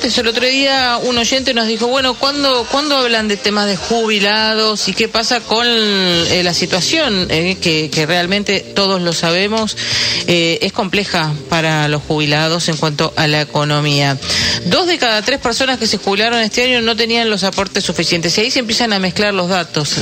El otro día un oyente nos dijo, bueno, ¿cuándo, ¿cuándo hablan de temas de jubilados y qué pasa con eh, la situación? Eh, que, que, realmente todos lo sabemos, eh, es compleja para los jubilados en cuanto a la economía. Dos de cada tres personas que se jubilaron este año no tenían los aportes suficientes y ahí se empiezan a mezclar los datos.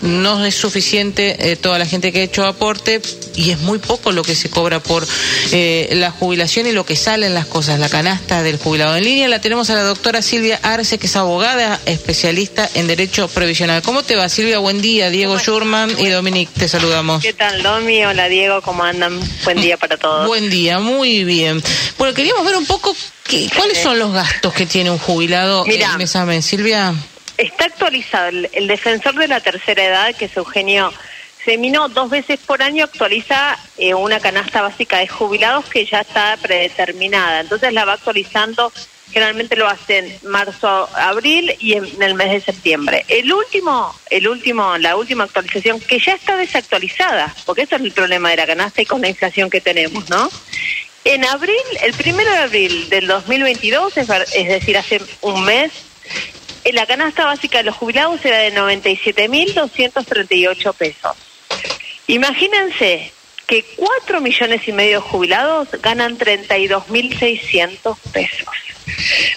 No es suficiente toda la gente que ha hecho aporte y es muy poco lo que se cobra por la jubilación y lo que salen las cosas, la canasta del jubilado en línea. La tenemos a la doctora Silvia Arce, que es abogada especialista en Derecho Previsional. ¿Cómo te va, Silvia? Buen día. Diego Schurman y Dominic, te saludamos. ¿Qué tal, Domi? Hola, Diego, ¿cómo andan? Buen día para todos. Buen día, muy bien. Bueno, queríamos ver un poco qué, cuáles son los gastos que tiene un jubilado Mira, mes a mes. Silvia. Está actualizado el, el defensor de la tercera edad, que es Eugenio Semino dos veces por año actualiza eh, una canasta básica de jubilados que ya está predeterminada. Entonces la va actualizando generalmente lo hacen marzo, abril y en, el mes de septiembre. El último, el último, la última actualización que ya está desactualizada, porque eso es el problema de la canasta y con la inflación que tenemos, ¿no? En abril, el primero de abril del 2022, es, es decir, hace un mes, la canasta básica de los jubilados era de 97.238 pesos. Imagínense que 4 millones y medio de jubilados ganan 32.600 pesos.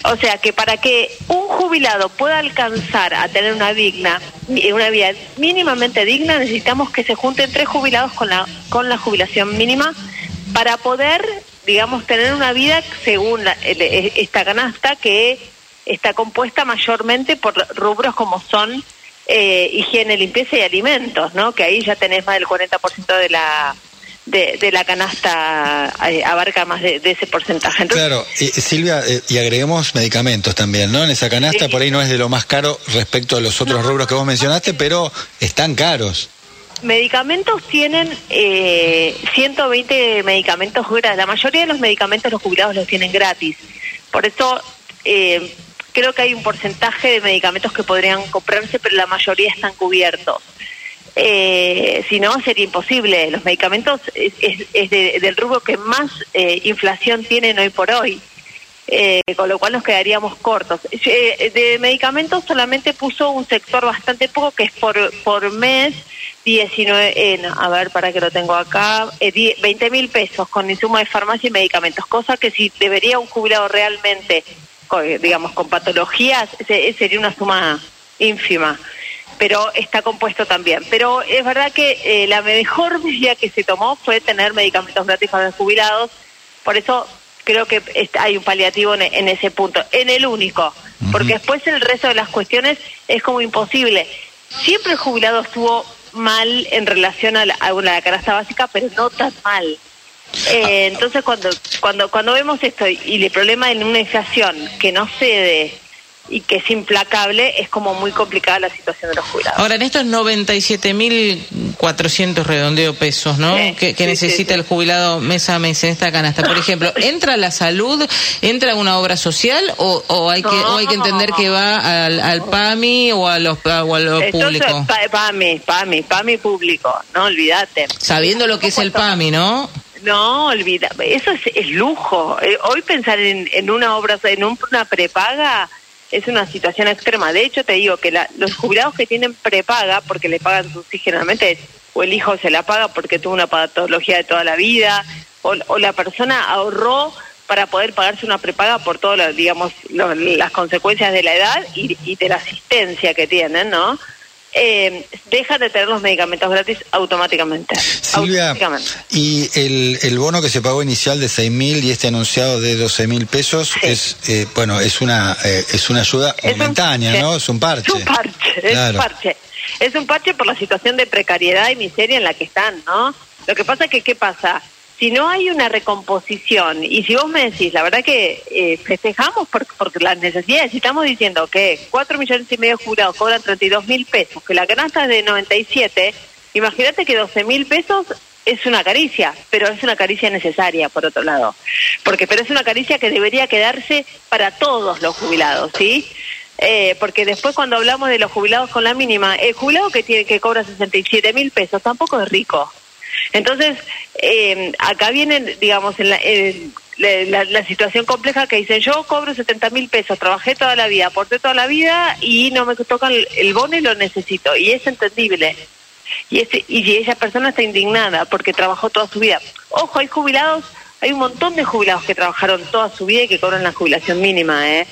O sea que para que un jubilado pueda alcanzar a tener una digna, una vida mínimamente digna, necesitamos que se junten tres jubilados con la con la jubilación mínima para poder, digamos, tener una vida según e, esta canasta que está compuesta mayormente por rubros como son eh, higiene, limpieza y alimentos, ¿no? Que ahí ya tenés más del 40% de la de, la canasta eh, abarca más de, ese porcentaje. claro, y, Silvia, eh, y agreguemos medicamentos también, ¿no? En esa canasta por ahí no es de lo más caro respecto a los otros rubros que vos mencionaste, pero están caros. Medicamentos tienen eh, 120 medicamentos gratis. La mayoría de los medicamentos los jubilados los tienen gratis. Por eso eh, creo que hay un porcentaje de medicamentos que podrían comprarse, pero la mayoría están cubiertos. Eh, si no, sería imposible. Los medicamentos es, es, del rubro que más eh, inflación tienen hoy por hoy, eh, con lo cual nos quedaríamos cortos. Eh, de medicamentos solamente puso un sector bastante poco, que es por, por mes, 19, a ver, para que lo tengo acá, 20 mil pesos con insumo de farmacia y medicamentos, cosa que si debería un jubilado realmente, digamos, con patologías, sería una suma ínfima pero está compuesto también. Pero es verdad que eh, la mejor medida que se tomó fue tener medicamentos gratis para los jubilados, por eso creo que hay un paliativo en, ese punto, en el único, porque después el resto de las cuestiones es como imposible. Siempre el jubilado estuvo mal en relación a la, a la canasta básica, pero no tan mal. Eh, entonces cuando cuando cuando vemos esto y el problema en una inflación que no cede y que es implacable, es como muy complicada la situación de los jubilados. Ahora, en estos 97.400 redondeo pesos, ¿no? que, necesita el jubilado mes a mes en esta canasta. Por ejemplo, ¿entra la salud, entra una obra social o, hay, que, hay que entender que va al, PAMI o a los, o a lo público? PAMI, PAMI, PAMI público, no olvídate. Sabiendo lo que es el PAMI, ¿no? No, olvida, eso es, lujo. Eh, hoy pensar en, en una obra, en una prepaga es una situación extrema. De hecho, te digo que los jubilados que tienen prepaga, porque le pagan sus generalmente, o el hijo se la paga porque tuvo una patología de toda la vida, o, la persona ahorró para poder pagarse una prepaga por todas, digamos, las consecuencias de la edad y, y de la asistencia que tienen, ¿no? Eh, deja de tener los medicamentos gratis automáticamente. Silvia, y el, el, bono que se pagó inicial de seis mil y este anunciado de 12 mil pesos es, eh, bueno, es una, eh, es una ayuda momentánea, ¿no? Es un parche. Es un parche, es un parche. Es un parche por la situación de precariedad y miseria en la que están, ¿no? Lo que pasa es que, ¿qué pasa? Si no hay una recomposición, y si vos me decís, la verdad que eh, festejamos por, por, las necesidades, si estamos diciendo que 4 millones y medio de jurados cobran 32 mil pesos, que la canasta es de 97, imagínate que 12 mil pesos es una caricia, pero es una caricia necesaria, por otro lado. Porque, pero es una caricia que debería quedarse para todos los jubilados, ¿sí? Eh, porque después cuando hablamos de los jubilados con la mínima, el jubilado que tiene que cobra 67 mil pesos tampoco es rico. Entonces, eh, acá vienen, digamos, en la, la, situación compleja que dicen, yo cobro 70 mil pesos, trabajé toda la vida, aporté toda la vida y no me tocan el, bono y lo necesito. Y es entendible. Y, ese, y esa persona está indignada porque trabajó toda su vida. Ojo, hay jubilados, hay un montón de jubilados que trabajaron toda su vida y que cobran la jubilación mínima, ¿eh?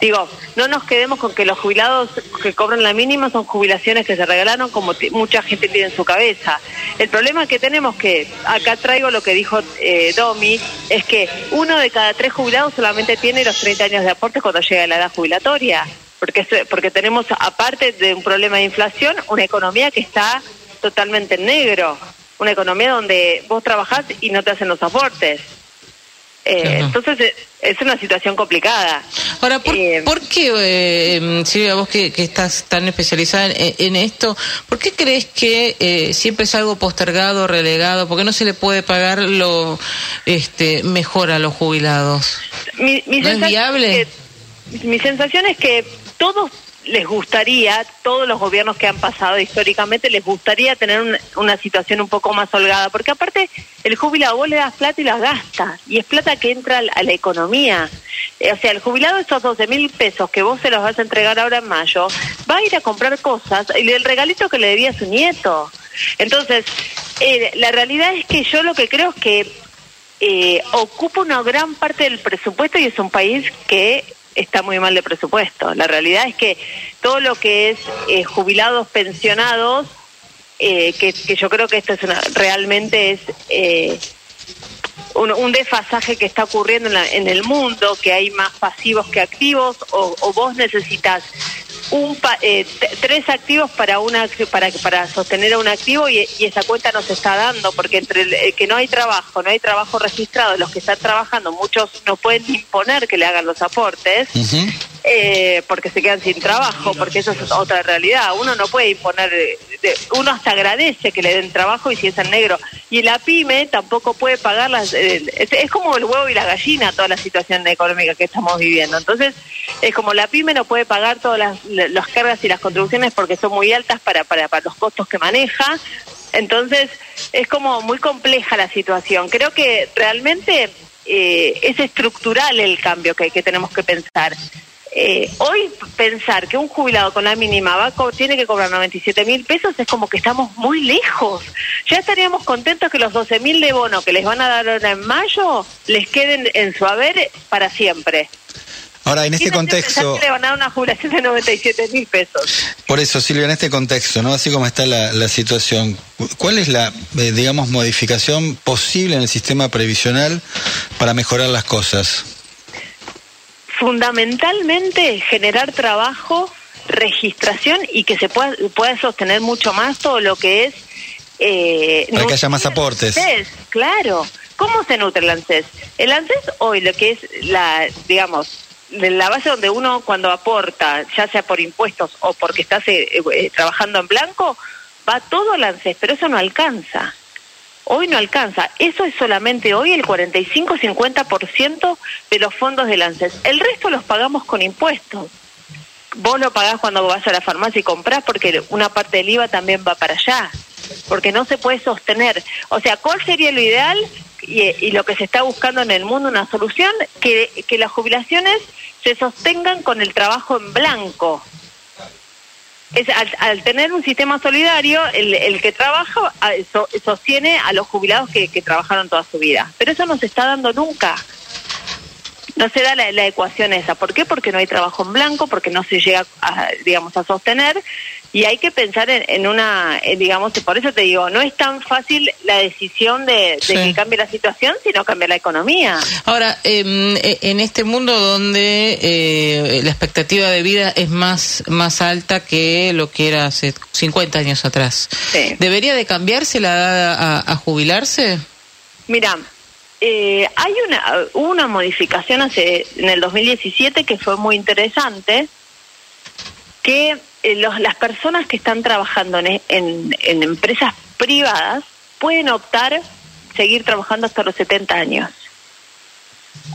Digo, no nos quedemos con que los jubilados que cobran la mínima son jubilaciones que se regalaron como mucha gente tiene en su cabeza. El problema que tenemos que, acá traigo lo que dijo eh, Domi, es que uno de cada tres jubilados solamente tiene los 30 años de aporte cuando llega la edad jubilatoria. Porque, porque tenemos, aparte de un problema de inflación, una economía que está totalmente en negro. Una economía donde vos trabajás y no te hacen los aportes. Eh, entonces eh, es una situación complicada. Ahora, ¿por, eh, qué, Silvia, vos que, estás tan especializada en, esto, ¿por qué crees que siempre es algo postergado, relegado? ¿Por qué no se le puede pagar lo este, mejor a los jubilados? Mi, es viable? mi sensación es que todos les gustaría, todos los gobiernos que han pasado históricamente, les gustaría tener una situación un poco más holgada, porque aparte el jubilado vos le das plata y la gasta, y es plata que entra a la economía. Eh, o sea, el jubilado esos 12 mil pesos que vos se los vas a entregar ahora en mayo, va a ir a comprar cosas, y el regalito que le debía a su nieto. Entonces, eh, la realidad es que yo lo que creo es que eh, ocupa una gran parte del presupuesto y es un país que está muy mal de presupuesto. La realidad es que todo lo que es eh, jubilados, pensionados, eh, que, yo creo que esto es realmente es eh, un, desfasaje que está ocurriendo en, el mundo, que hay más pasivos que activos, o, o vos necesitas un eh, tres activos para una para para sostener a un activo y, esa cuenta no se está dando porque entre el, que no hay trabajo no hay trabajo registrado los que están trabajando muchos no pueden imponer que le hagan los aportes eh, porque se quedan sin trabajo porque eso es otra realidad. Uno no puede imponer uno hasta agradece que le den trabajo y si es en negro. Y la pyme tampoco puede pagar las eh, es, como el huevo y la gallina toda la situación económica que estamos viviendo. Entonces es como la pyme no puede pagar todas las, las cargas y las contribuciones porque son muy altas para, para, para los costos que maneja. Entonces es como muy compleja la situación. Creo que realmente eh, es estructural el cambio que, que tenemos que pensar eh, hoy pensar que un jubilado con la mínima va tiene que cobrar 97 mil pesos es como que estamos muy lejos. Ya estaríamos contentos que los 12 mil de bono que les van a dar ahora en mayo les queden en su haber para siempre. Ahora, en este contexto... Le van a dar una jubilación de 97 mil pesos. Por eso, Silvia, en este contexto, ¿no? Así como está la, situación, ¿cuál es la, eh, digamos, modificación posible en el sistema previsional para mejorar las cosas? Fundamentalmente generar trabajo, registración y que se pueda, pueda sostener mucho más todo lo que es... Eh, Para que haya más aportes. claro. ¿Cómo se nutre el ANSES? El ANSES hoy lo que es la, digamos, la base donde uno cuando aporta, ya sea por impuestos o porque estás eh, eh, trabajando en blanco, va todo al ANSES, pero eso no alcanza. Hoy no alcanza. Eso es solamente hoy el 45-50% de los fondos del ANSES. El resto los pagamos con impuestos. Vos lo pagás cuando vas a la farmacia y comprás porque una parte del IVA también va para allá. Porque no se puede sostener. O sea, ¿cuál sería lo ideal? Y, lo que se está buscando en el mundo, una solución, que, que las jubilaciones se sostengan con el trabajo en blanco es al, tener un sistema solidario, el, el que trabaja sostiene a los jubilados que, que, trabajaron toda su vida. Pero eso no se está dando nunca. No se da la, la, ecuación esa. ¿Por qué? Porque no hay trabajo en blanco, porque no se llega, a, digamos, a sostener y hay que pensar en, una, digamos, por eso te digo, no es tan fácil la decisión de, que cambie la situación, sino cambie la economía. Ahora, em, e, en este mundo donde eh, la expectativa de vida es más, más alta que lo que era hace 50 años atrás, ¿debería de cambiarse la edad a, jubilarse? Mira, eh, hay una, una modificación hace en el 2017 que fue muy interesante, que eh, las personas que están trabajando en, en, empresas privadas pueden optar seguir trabajando hasta los 70 años.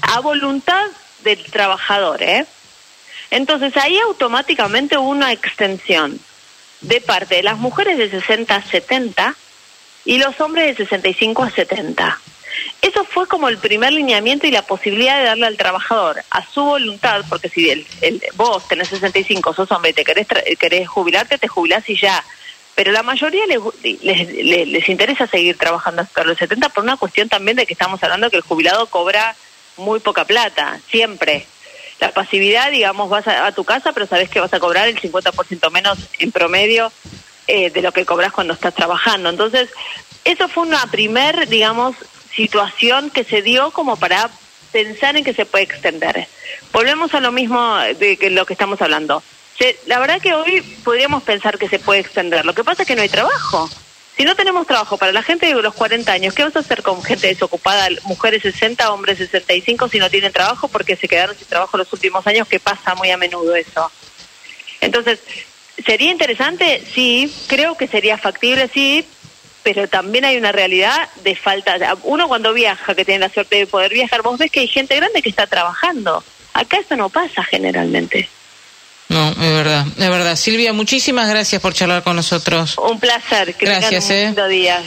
A voluntad del trabajador, ¿eh? Entonces ahí automáticamente hubo una extensión de parte de las mujeres de 60 a 70 y los hombres de 65 a 70. Eso fue como el primer lineamiento y la posibilidad de darle al trabajador a su voluntad, porque si el, vos tenés 65, sos hombre y te querés, querés jubilarte, te jubilás y ya. Pero la mayoría les, les, les, interesa seguir trabajando hasta los 70 por una cuestión también de que estamos hablando que el jubilado cobra muy poca plata, siempre. La pasividad, digamos, vas a, tu casa, pero sabes que vas a cobrar el 50% menos en promedio eh, de lo que cobras cuando estás trabajando. Entonces, eso fue una primer, digamos, situación que se dio como para pensar en que se puede extender. Volvemos a lo mismo de lo que estamos hablando. la verdad que hoy podríamos pensar que se puede extender. Lo que pasa es que no hay trabajo. Si no tenemos trabajo para la gente de los 40 años, ¿qué vas a hacer con gente desocupada, mujeres 60, hombres 65, si no tienen trabajo porque se quedaron sin trabajo los últimos años, que pasa muy a menudo eso? Entonces, ¿sería interesante? Sí, creo que sería factible, sí, pero también hay una realidad de falta. Uno cuando viaja, que tiene la suerte de poder viajar, vos ves que hay gente grande que está trabajando. Acá eso no pasa generalmente. No, es verdad, es verdad. Silvia, muchísimas gracias por charlar con nosotros. Un placer. Que gracias, un eh. día.